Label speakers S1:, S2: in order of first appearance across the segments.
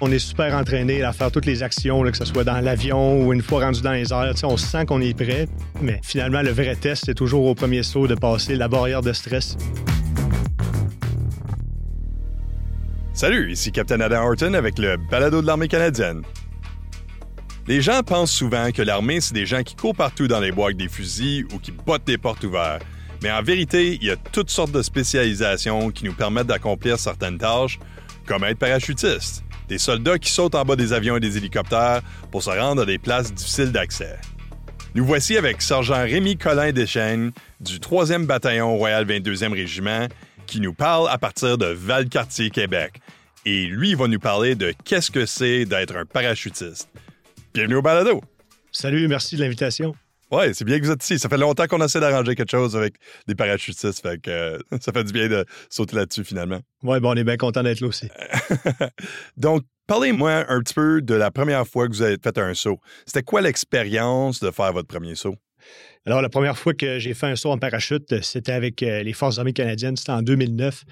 S1: On est super entraîné à faire toutes les actions, que ce soit dans l'avion ou une fois rendu dans les airs. on sent qu'on est prêt, mais finalement, le vrai test, c'est toujours au premier saut de passer la barrière de stress.
S2: Salut, ici Captain Adam Horton avec le balado de l'armée canadienne. Les gens pensent souvent que l'armée, c'est des gens qui courent partout dans les bois avec des fusils ou qui bottent des portes ouvertes. Mais en vérité, il y a toutes sortes de spécialisations qui nous permettent d'accomplir certaines tâches, comme être parachutiste, des soldats qui sautent en bas des avions et des hélicoptères pour se rendre à des places difficiles d'accès. Nous voici avec Sergent Rémi Colin Deschênes du 3e bataillon Royal 22e Régiment qui nous parle à partir de Valcartier, Québec. Et lui va nous parler de qu'est-ce que c'est d'être un parachutiste. Bienvenue au balado.
S1: Salut, merci de l'invitation.
S2: Ouais, c'est bien que vous êtes ici. Ça fait longtemps qu'on essaie d'arranger quelque chose avec des parachutistes, fait que euh, ça fait du bien de sauter là-dessus finalement.
S1: Ouais, bon, on est bien content d'être là aussi.
S2: Donc, parlez-moi un petit peu de la première fois que vous avez fait un saut. C'était quoi l'expérience de faire votre premier saut?
S1: Alors, la première fois que j'ai fait un saut en parachute, c'était avec euh, les Forces armées canadiennes, c'était en 2009.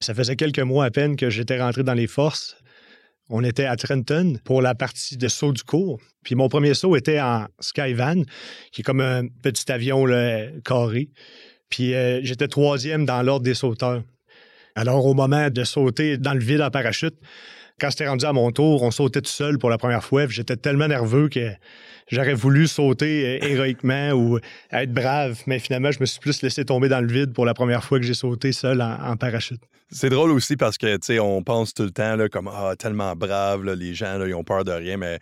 S1: Ça faisait quelques mois à peine que j'étais rentré dans les forces. On était à Trenton pour la partie de saut du cours. Puis mon premier saut était en Skyvan, qui est comme un petit avion carré. Puis euh, j'étais troisième dans l'ordre des sauteurs. Alors au moment de sauter dans le vide en parachute, quand c'était rendu à mon tour, on sautait tout seul pour la première fois. J'étais tellement nerveux que j'aurais voulu sauter euh, héroïquement ou être brave, mais finalement, je me suis plus laissé tomber dans le vide pour la première fois que j'ai sauté seul en, parachute.
S2: C'est drôle aussi parce que, tu sais, on pense tout le temps là, comme ah, tellement brave, les gens, ils ont peur de rien, mais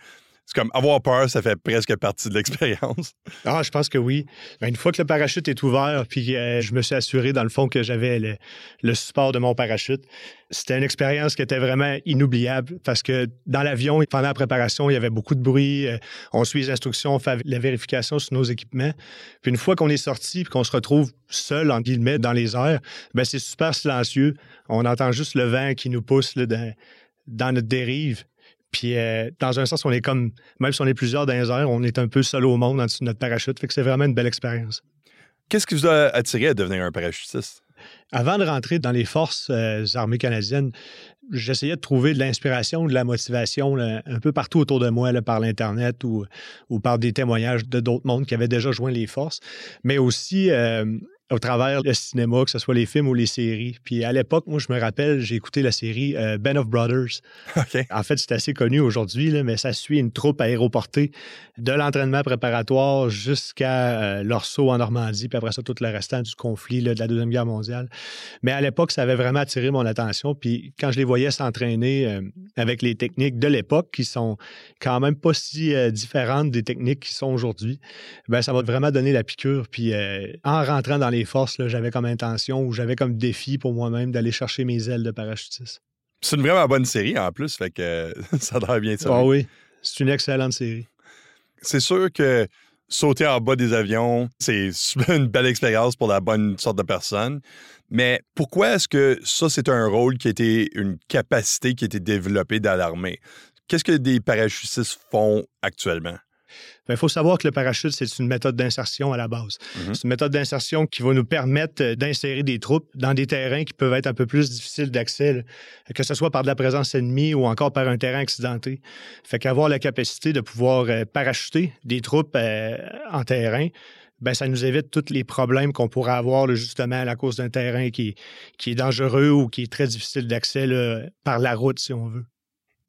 S2: c'est comme avoir peur, ça fait presque partie de l'expérience.
S1: Ah, je pense que oui. Ben, une fois que le parachute est ouvert, puis euh, je me suis assuré, dans le fond, que j'avais le, support de mon parachute, c'était une expérience qui était vraiment inoubliable parce que dans l'avion, pendant la préparation, il y avait beaucoup de bruit. Euh, on suit les instructions, on fait la vérification sur nos équipements. Puis une fois qu'on est sorti et qu'on se retrouve seul, en guillemets, dans les airs, ben c'est super silencieux. On entend juste le vent qui nous pousse dans notre dérive. Puis euh, dans un sens, on est comme, même si on est plusieurs dans les airs, on est un peu seul au monde en dessous de notre parachute. Fait que c'est vraiment une belle expérience.
S2: Qu'est-ce qui vous a attiré à devenir un parachutiste?
S1: Avant de rentrer dans les forces euh, armées canadiennes, j'essayais de trouver de l'inspiration, de la motivation un peu partout autour de moi, par l'Internet ou, ou par des témoignages de d'autres mondes qui avaient déjà joint les forces, mais aussi euh, au travers le cinéma, que ce soit les films ou les séries. Puis à l'époque, moi, je me rappelle, j'ai écouté la série euh, Ben of Brothers. En fait, c'est assez connu aujourd'hui, mais ça suit une troupe aéroportée de l'entraînement préparatoire jusqu'à euh, leur saut en Normandie, puis après ça, tout le restant du conflit de la Deuxième Guerre mondiale. Mais à l'époque, ça avait vraiment attiré mon attention. Puis quand je les voyais s'entraîner euh, avec les techniques de l'époque, qui sont quand même pas si différentes des techniques qui sont aujourd'hui, ben ça m'a vraiment donné la piqûre. Puis en rentrant dans les forces, j'avais comme intention ou j'avais comme défi pour moi-même d'aller chercher mes ailes de parachutiste.
S2: C'est une vraiment bonne série en plus, fait que ça devrait bien ça.
S1: Ah oui, c'est une excellente série.
S2: C'est sûr que sauter en bas des avions, c'est une belle expérience pour la bonne sorte de personne. Mais pourquoi est-ce que ça, c'est un rôle qui a été une capacité qui a été développée dans l'armée? Qu'est-ce que des parachutistes font actuellement?
S1: Il faut savoir que le parachute, c'est une méthode d'insertion à la base. Mhm. C'est une méthode d'insertion qui va nous permettre d'insérer des troupes dans des terrains qui peuvent être un peu plus difficiles d'accès, que ce soit par de la présence ennemie ou encore par un terrain accidenté. Fait qu'avoir la capacité de pouvoir euh, parachuter des troupes euh, en terrain, ben, ça nous évite tous les problèmes qu'on pourrait avoir justement à cause d'un terrain qui, qui est dangereux ou qui est très difficile d'accès par la route, si on veut.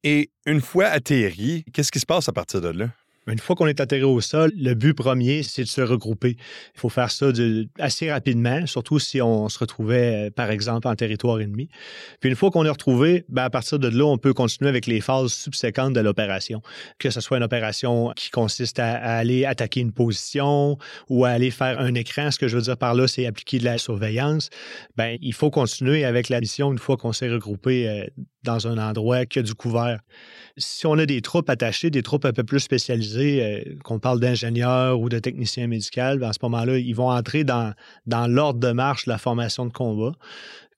S2: Et une fois atterri, qu'est-ce qui se passe à partir de là?
S1: Une fois qu'on est atterri au sol, le but premier, c'est de se regrouper. Il faut faire ça assez rapidement, surtout si on se retrouvait, euh, par exemple, en territoire ennemi. Puis une fois qu'on est retrouvé, ben à partir de là, on peut continuer avec les phases subséquentes de l'opération. Que ce soit une opération qui consiste à, aller attaquer une position ou à aller faire un écran. Ce que je veux dire par là, c'est appliquer de la surveillance. Ben, il faut continuer avec la mission une fois qu'on s'est regroupé euh, dans un endroit qui a du couvert. Si on a des troupes attachées, des troupes un peu plus spécialisées, euh, qu'on parle d'ingénieurs ou de techniciens médicaux, ben, à ce moment-là, ils vont entrer dans, l'ordre de marche de la formation de combat.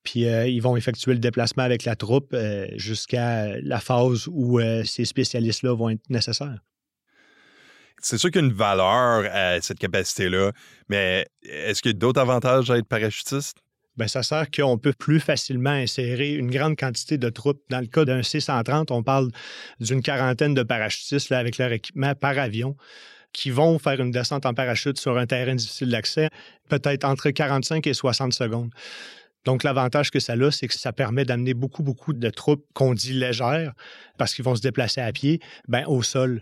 S1: Puis euh, ils vont effectuer le déplacement avec la troupe euh, jusqu'à la phase où ces spécialistes-là vont être nécessaires.
S2: C'est sûr qu'il y a une valeur à cette capacité-là, mais est-ce qu'il y a d'autres avantages à être parachutiste?
S1: Bien, ça sert qu'on peut plus facilement insérer une grande quantité de troupes. Dans le cas d'un C-130, on parle d'une quarantaine de parachutistes avec leur équipement par avion qui vont faire une descente en parachute sur un terrain difficile d'accès, peut-être entre 45 et 60 secondes. Donc, l'avantage que ça a, c'est que ça permet d'amener beaucoup, beaucoup de troupes qu'on dit légères, parce qu'ils vont se déplacer à pied, ben, au sol.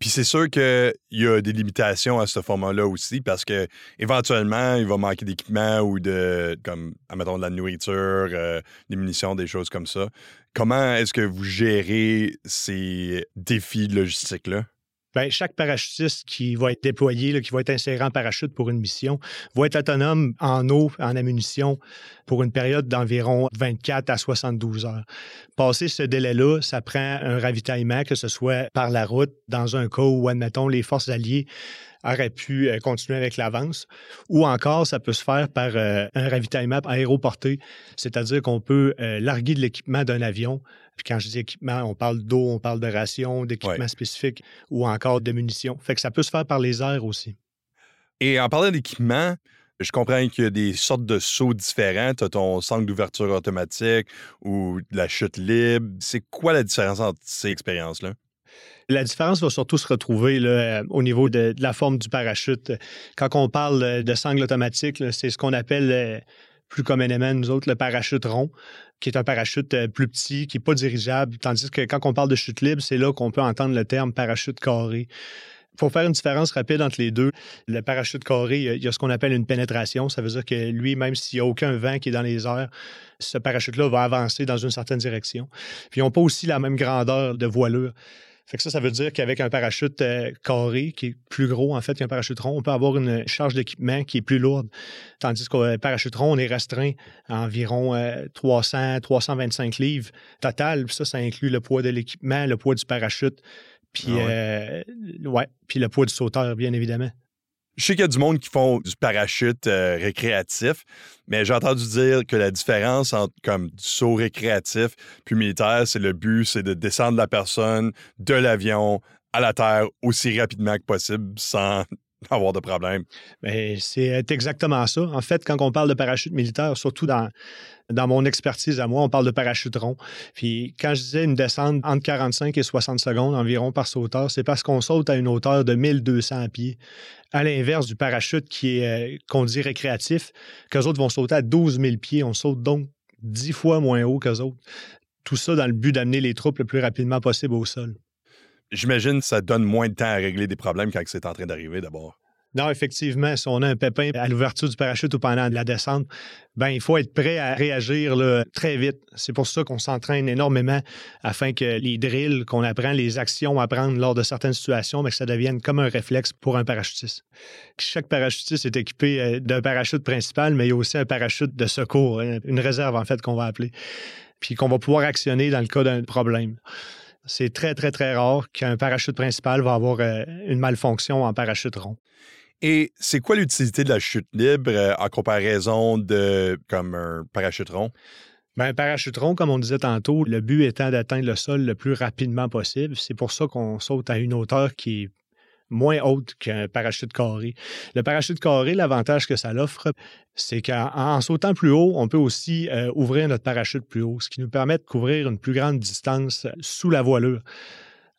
S2: Puis c'est sûr qu'il y a des limitations à ce format-là aussi parce que éventuellement, il va manquer d'équipement ou de, comme, admettons, de la nourriture, euh, des munitions, des choses comme ça. Comment est-ce que vous gérez ces défis logistiques-là?
S1: Bien, chaque parachutiste qui va être déployé, qui va être inséré en parachute pour une mission, va être autonome en eau, en ammunition, pour une période d'environ 24 à 72 heures. Passé ce délai-là, ça prend un ravitaillement, que ce soit par la route, dans un cas où, admettons, les forces alliées auraient pu euh, continuer avec l'avance, ou encore ça peut se faire par euh, un ravitaillement aéroporté, c'est-à-dire qu'on peut euh, larguer de l'équipement d'un avion puis quand je dis équipement, on parle d'eau, on parle de rations, d'équipements spécifiques ou encore de munitions. Fait que ça peut se faire par les airs aussi.
S2: Et en parlant d'équipement, je comprends qu'il y a des sortes de sauts différents. Tu as ton centre d'ouverture automatique ou de la chute libre. C'est quoi la différence entre ces expériences-là?
S1: La différence va surtout se retrouver là, au niveau de, la forme du parachute. Quand on parle de sangle automatique, c'est ce qu'on appelle euh, plus communément, nous autres, le parachute rond qui est un parachute euh, plus petit, qui n'est pas dirigeable, tandis que quand on parle de chute libre, c'est là qu'on peut entendre le terme parachute carré. Pour faire une différence rapide entre les deux, le parachute carré, il y a ce qu'on appelle une pénétration. Ça veut dire que lui, même s'il n'y a aucun vent qui est dans les airs, ce parachute-là va avancer dans une certaine direction. Puis ils n'ont pas aussi la même grandeur de voilure. Fait que ça, ça veut dire qu'avec un parachute euh, carré, qui est plus gros en fait qu'un parachute rond, on peut avoir une charge d'équipement qui est plus lourde. Tandis qu'un parachute rond, on est restreint à environ 300, euh, 325 livres total. ça, ça inclut le poids de l'équipement, le poids du parachute, puis, ah euh, ouais, puis le poids du sauteur, bien évidemment.
S2: Je sais qu'il y a du monde qui font du parachute euh, récréatif, mais j'ai entendu dire que la différence entre comme du saut récréatif puis militaire, c'est le but, c'est de descendre la personne de l'avion à la terre aussi rapidement que possible sans avoir de problème.
S1: Ben, c'est exactement ça. En fait, quand on parle de parachute militaire, surtout dans, mon expertise à moi, on parle de parachute rond. Puis quand je disais une descente entre 45 et 60 secondes environ par sauteur, c'est parce qu'on saute à une hauteur de 1200 pieds. À l'inverse du parachute qui est, euh, qu'on dit récréatif, qu'eux autres vont sauter à 12 000 pieds. On saute donc 10 fois moins haut qu'eux autres. Tout ça dans le but d'amener les troupes le plus rapidement possible au sol.
S2: J'imagine que ça donne moins de temps à régler des problèmes quand c'est en train d'arriver d'abord.
S1: Non, effectivement, si on a un pépin à l'ouverture du parachute ou pendant la descente, ben il faut être prêt à réagir très vite. C'est pour ça qu'on s'entraîne énormément afin que les drills qu'on apprend, les actions à prendre lors de certaines situations, ben, que ça devienne comme un réflexe pour un parachutiste. Chaque parachutiste est équipé euh, d'un parachute principal, mais il y a aussi un parachute de secours, hein, une réserve en fait qu'on va appeler, puis qu'on va pouvoir actionner dans le cas d'un problème. C'est très, très, très rare qu'un parachute principal va avoir euh, une malfonction en parachute rond.
S2: Et c'est quoi l'utilité de la chute libre euh, en comparaison de comme un parachute rond?
S1: Bien, un parachute rond, comme on disait tantôt, le but étant d'atteindre le sol le plus rapidement possible. C'est pour ça qu'on saute à une hauteur qui est moins haute qu'un parachute carré. Le parachute carré, l'avantage que ça l'offre, c'est qu'en sautant plus haut, on peut aussi euh, ouvrir notre parachute plus haut, ce qui nous permet de couvrir une plus grande distance sous la voilure.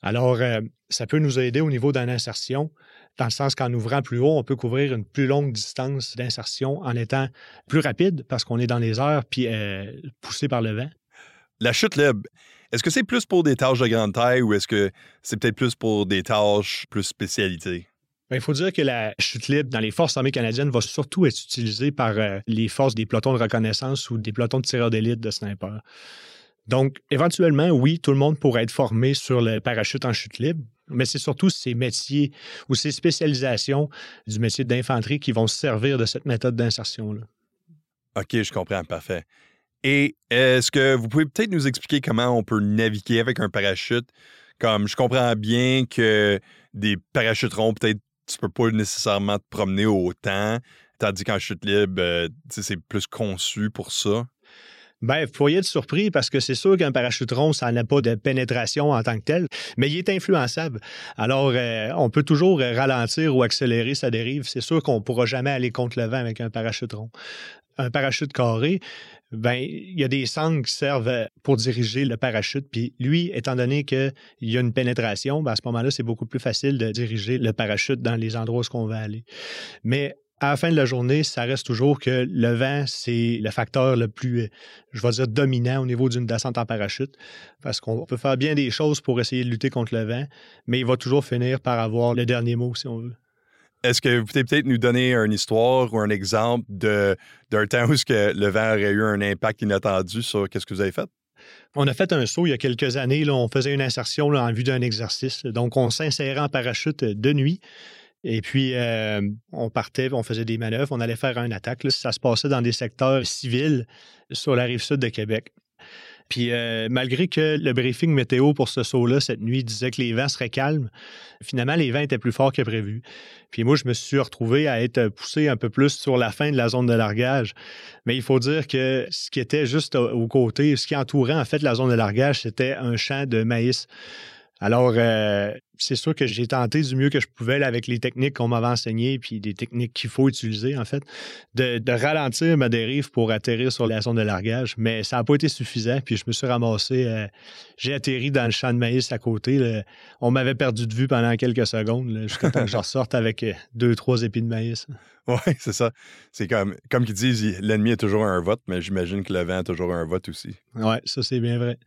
S1: Alors, euh, ça peut nous aider au niveau d'une insertion dans le sens qu'en ouvrant plus haut, on peut couvrir une plus longue distance d'insertion en étant plus rapide parce qu'on est dans les airs puis euh, poussé par le vent.
S2: La chute libre, est-ce que c'est plus pour des tâches de grande taille ou est-ce que c'est peut-être plus pour des tâches plus spécialité?
S1: Ben, il faut dire que la chute libre dans les forces armées canadiennes va surtout être utilisée par euh, les forces des pelotons de reconnaissance ou des pelotons de tireurs d'élite de snipers. Donc, éventuellement, oui, tout le monde pourrait être formé sur le parachute en chute libre, mais c'est surtout ces métiers ou ces spécialisations du métier d'infanterie qui vont se servir de cette méthode d'insertion-là.
S2: OK, je comprends, parfait. Et est-ce que vous pouvez peut-être nous expliquer comment on peut naviguer avec un parachute? Comme je comprends bien que des parachutes ronds, peut-être tu peux pas nécessairement te promener autant, tandis qu'en chute libre, euh, c'est plus conçu pour ça.
S1: Ben, vous pourriez être surpris parce que c'est sûr qu'un parachute rond, ça n'a pas de pénétration en tant que tel, mais il est influençable. Alors, euh, on peut toujours ralentir ou accélérer sa dérive. C'est sûr qu'on ne pourra jamais aller contre le vent avec un parachute rond. un parachute carré, ben il y a des sangles qui servent pour diriger le parachute. Puis lui, étant donné qu'il y a une pénétration, ben à ce moment-là, c'est beaucoup plus facile de diriger le parachute dans les endroits où on va aller. Mais à la fin de la journée, ça reste toujours que le vent, c'est le facteur le plus, je vais dire, dominant au niveau d'une descente en parachute. Parce qu'on peut faire bien des choses pour essayer de lutter contre le vent, mais il va toujours finir par avoir le dernier mot, si on veut.
S2: Est-ce que vous pouvez peut-être nous donner une histoire ou un exemple d'un temps où que le vent aurait eu un impact inattendu sur ce que vous avez fait?
S1: On a fait un saut il y a quelques années. Là, on faisait une insertion en vue d'un exercice. Donc, on s'insérait en parachute de nuit. Et puis, euh, on partait, on faisait des manœuvres, on allait faire une attaque. Ça se passait dans des secteurs civils sur la rive sud de Québec. Puis, euh, malgré que le briefing météo pour ce saut-là, cette nuit, disait que les vents seraient calmes, finalement, les vents étaient plus forts que prévu. Puis moi, je me suis retrouvé à être poussé un peu plus sur la fin de la zone de largage. Mais il faut dire que ce qui était juste au côté, ce qui entourait en fait la zone de largage, c'était un champ de maïs. Alors, euh, c'est sûr que j'ai tenté du mieux que je pouvais avec les techniques qu'on m'avait enseignées, puis des techniques qu'il faut utiliser, en fait, de, ralentir ma dérive pour atterrir sur la zone de largage. Mais ça n'a pas été suffisant, puis je me suis ramassé. Euh, j'ai atterri dans le champ de maïs à côté. On m'avait perdu de vue pendant quelques secondes, jusqu'à temps que je ressorte avec euh, deux, trois épis de maïs.
S2: Oui, c'est ça. C'est comme, comme qu'ils disent, l'ennemi est toujours un vote, mais j'imagine que le vent a toujours un vote aussi.
S1: Oui, ça, c'est bien vrai.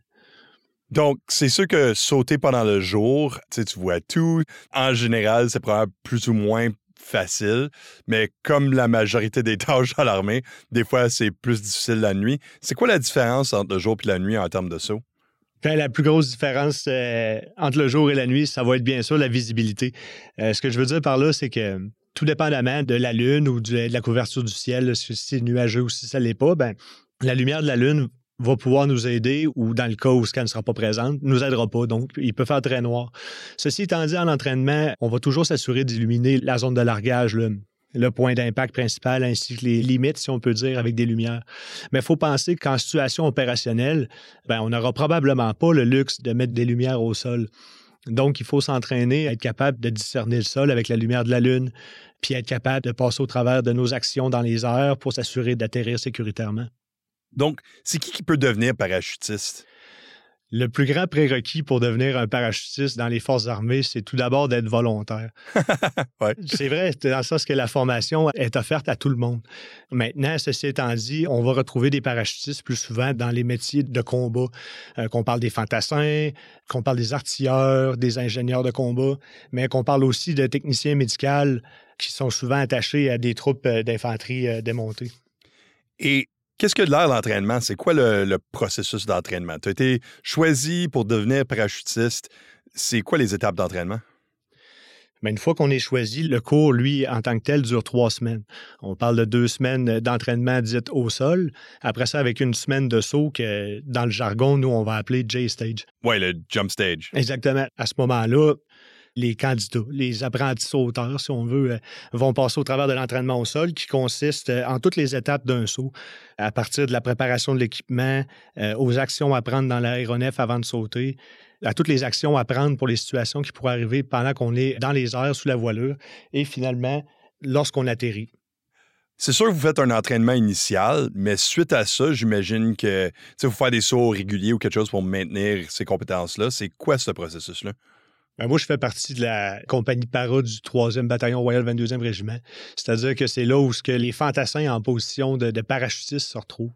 S2: Donc, c'est sûr que sauter pendant le jour, tu vois tout. En général, c'est probablement plus ou moins facile, mais comme la majorité des tâches à l'armée, des fois, c'est plus difficile la nuit. C'est quoi la différence entre le jour et la nuit en termes de saut?
S1: Ben, la plus grosse différence euh, entre le jour et la nuit, ça va être bien sûr la visibilité. Euh, ce que je veux dire par là, c'est que tout dépendamment de la lune ou de la couverture du ciel, si c'est nuageux ou si ça ne l'est pas, ben, la lumière de la lune va pouvoir nous aider ou dans le cas où ce ne sera pas présente, nous aidera pas. Donc, il peut faire très noir. Ceci étant dit, en entraînement, on va toujours s'assurer d'illuminer la zone de largage, le point d'impact principal ainsi que les limites, si on peut dire, avec des lumières. Mais il faut penser qu'en situation opérationnelle, ben, on n'aura probablement pas le luxe de mettre des lumières au sol. Donc, il faut s'entraîner à être capable de discerner le sol avec la lumière de la Lune, puis être capable de passer au travers de nos actions dans les airs pour s'assurer d'atterrir sécuritairement.
S2: Donc, c'est qui qui peut devenir parachutiste?
S1: Le plus grand prérequis pour devenir un parachutiste dans les forces armées, c'est tout d'abord d'être volontaire. C'est vrai, dans le sens que la formation est offerte à tout le monde. Maintenant, ceci étant dit, on va retrouver des parachutistes plus souvent dans les métiers de combat, euh, qu'on parle des fantassins, qu'on parle des artilleurs, des ingénieurs de combat, mais qu'on parle aussi de techniciens médicaux qui sont souvent attachés à des troupes euh, d'infanterie euh, démontées.
S2: Et Qu'est-ce que de l'air l'entraînement? C'est quoi le, processus d'entraînement? Tu as été choisi pour devenir parachutiste. C'est quoi les étapes d'entraînement?
S1: Mais une fois qu'on est choisi, le cours, lui, en tant que tel, dure trois semaines. On parle de deux semaines d'entraînement dites au sol. Après ça, avec une semaine de saut que, dans le jargon, nous, on va appeler J-Stage.
S2: Oui, le jump stage.
S1: Exactement. À ce moment-là, les candidats, les apprentis sauteurs, si on veut, euh, vont passer au travers de l'entraînement au sol qui consiste euh, en toutes les étapes d'un saut, à partir de la préparation de l'équipement, euh, aux actions à prendre dans l'aéronef avant de sauter, à toutes les actions à prendre pour les situations qui pourraient arriver pendant qu'on est dans les airs sous la voilure et finalement lorsqu'on atterrit.
S2: C'est sûr que vous faites un entraînement initial, mais suite à ça, j'imagine que vous faites des sauts réguliers ou quelque chose pour maintenir ces compétences-là. C'est quoi ce processus-là?
S1: Ben, moi, je fais partie de la compagnie para du 3e bataillon Royal 22e Régiment. C'est-à-dire que c'est là où ce que les fantassins en position de, de parachutistes se retrouvent.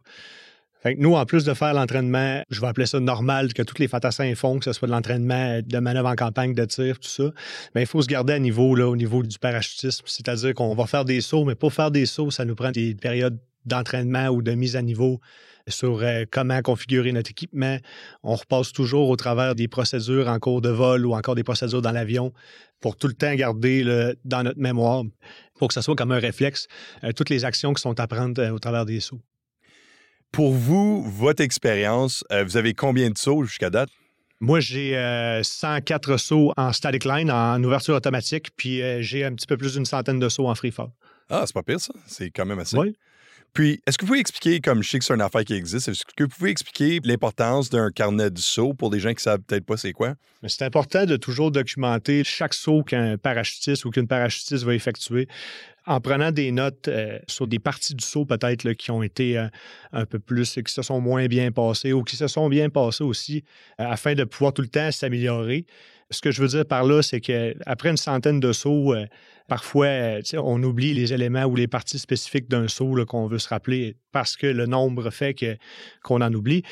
S1: Fait nous, en plus de faire l'entraînement, je vais appeler ça normal, que tous les fantassins font, que ce soit de l'entraînement de manœuvre en campagne, de tir, tout ça, mais il faut se garder à niveau, là, au niveau du parachutisme. C'est-à-dire qu'on va faire des sauts, mais pour faire des sauts, ça nous prend des périodes d'entraînement ou de mise à niveau sur euh, comment configurer notre équipement. On repasse toujours au travers des procédures en cours de vol ou encore des procédures dans l'avion pour tout le temps garder dans notre mémoire, pour que ce soit comme un réflexe, euh, toutes les actions qui sont à prendre euh, au travers des sauts.
S2: Pour vous, votre expérience, vous avez combien de sauts jusqu'à date?
S1: Moi, j'ai 104 sauts en static line, en ouverture automatique, puis j'ai un petit peu plus d'une centaine de sauts en free fall.
S2: Ah, c'est pas pire, ça. C'est quand même assez. Oui. Puis, est-ce que vous pouvez expliquer, comme je sais que c'est une affaire qui existe, est-ce que vous pouvez expliquer l'importance d'un carnet de saut pour des gens qui savent peut-être pas c'est quoi?
S1: C'est important de toujours documenter chaque saut qu'un parachutiste ou qu'une parachutiste va effectuer en prenant des notes euh, sur des parties du saut peut-être qui ont été euh, un peu plus, qui se sont moins bien passées ou qui se sont bien passées aussi, euh, afin de pouvoir tout le temps s'améliorer. Ce que je veux dire par là, c'est qu'après une centaine de sauts, parfois, on oublie les éléments ou les parties spécifiques d'un saut qu'on veut se rappeler parce que le nombre fait qu'on en oublie.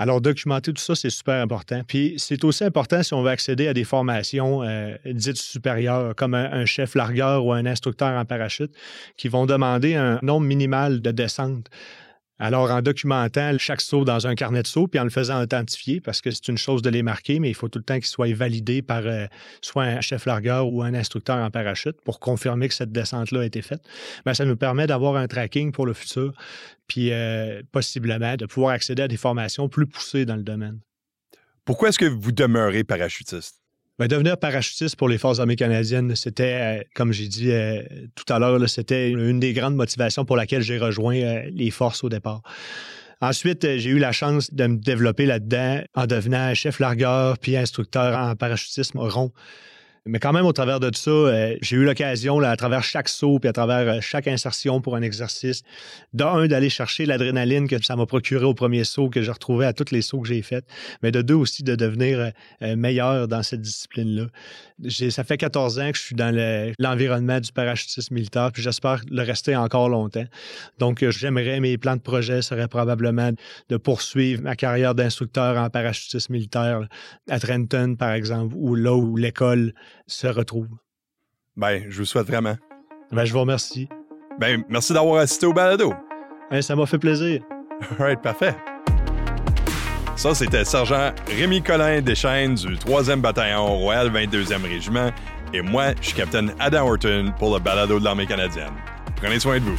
S1: Alors, documenter tout ça, c'est super important. Puis, c'est aussi important si on veut accéder à des formations euh, dites supérieures, comme un, chef largueur ou un instructeur en parachute, qui vont demander un nombre minimal de descentes. Alors, en documentant chaque saut dans un carnet de saut, puis en le faisant authentifier, parce que c'est une chose de les marquer, mais il faut tout le temps qu'ils soient validés par euh, soit un chef largueur ou un instructeur en parachute pour confirmer que cette descente-là a été faite. Mais ça nous permet d'avoir un tracking pour le futur, puis euh, possiblement de pouvoir accéder à des formations plus poussées dans le domaine.
S2: Pourquoi est-ce que vous demeurez parachutiste?
S1: Ben, devenir parachutiste pour les Forces armées canadiennes, c'était, euh, comme j'ai dit euh, tout à l'heure, c'était une des grandes motivations pour laquelle j'ai rejoint euh, les forces au départ. Ensuite, j'ai eu la chance de me développer là-dedans en devenant chef largueur puis instructeur en parachutisme rond. Mais quand même, au travers de tout ça, euh, j'ai eu l'occasion, à travers chaque saut puis à travers euh, chaque insertion pour un exercice, d'un, d'aller chercher l'adrénaline que ça m'a procuré au premier saut, que j'ai retrouvé à tous les sauts que j'ai faits, mais de deux aussi, de devenir euh, meilleur dans cette discipline-là. Ça fait 14 ans que je suis dans l'environnement du parachutisme militaire, puis j'espère le rester encore longtemps. Donc, j'aimerais, mes plans de projet seraient probablement de poursuivre ma carrière d'instructeur en parachutisme militaire à Trenton, par exemple, ou là où l'école se retrouve.
S2: Ben, je vous souhaite vraiment.
S1: Ben, je vous remercie.
S2: Ben, merci d'avoir assisté au balado.
S1: Ben, ça m'a fait plaisir.
S2: All right, parfait. Ça, c'était Sergent Rémi Collin Deschaines du 3e bataillon Royal 22e Régiment. Et moi, je suis Capitaine Adam Horton pour le balado de l'armée canadienne. Prenez soin de vous.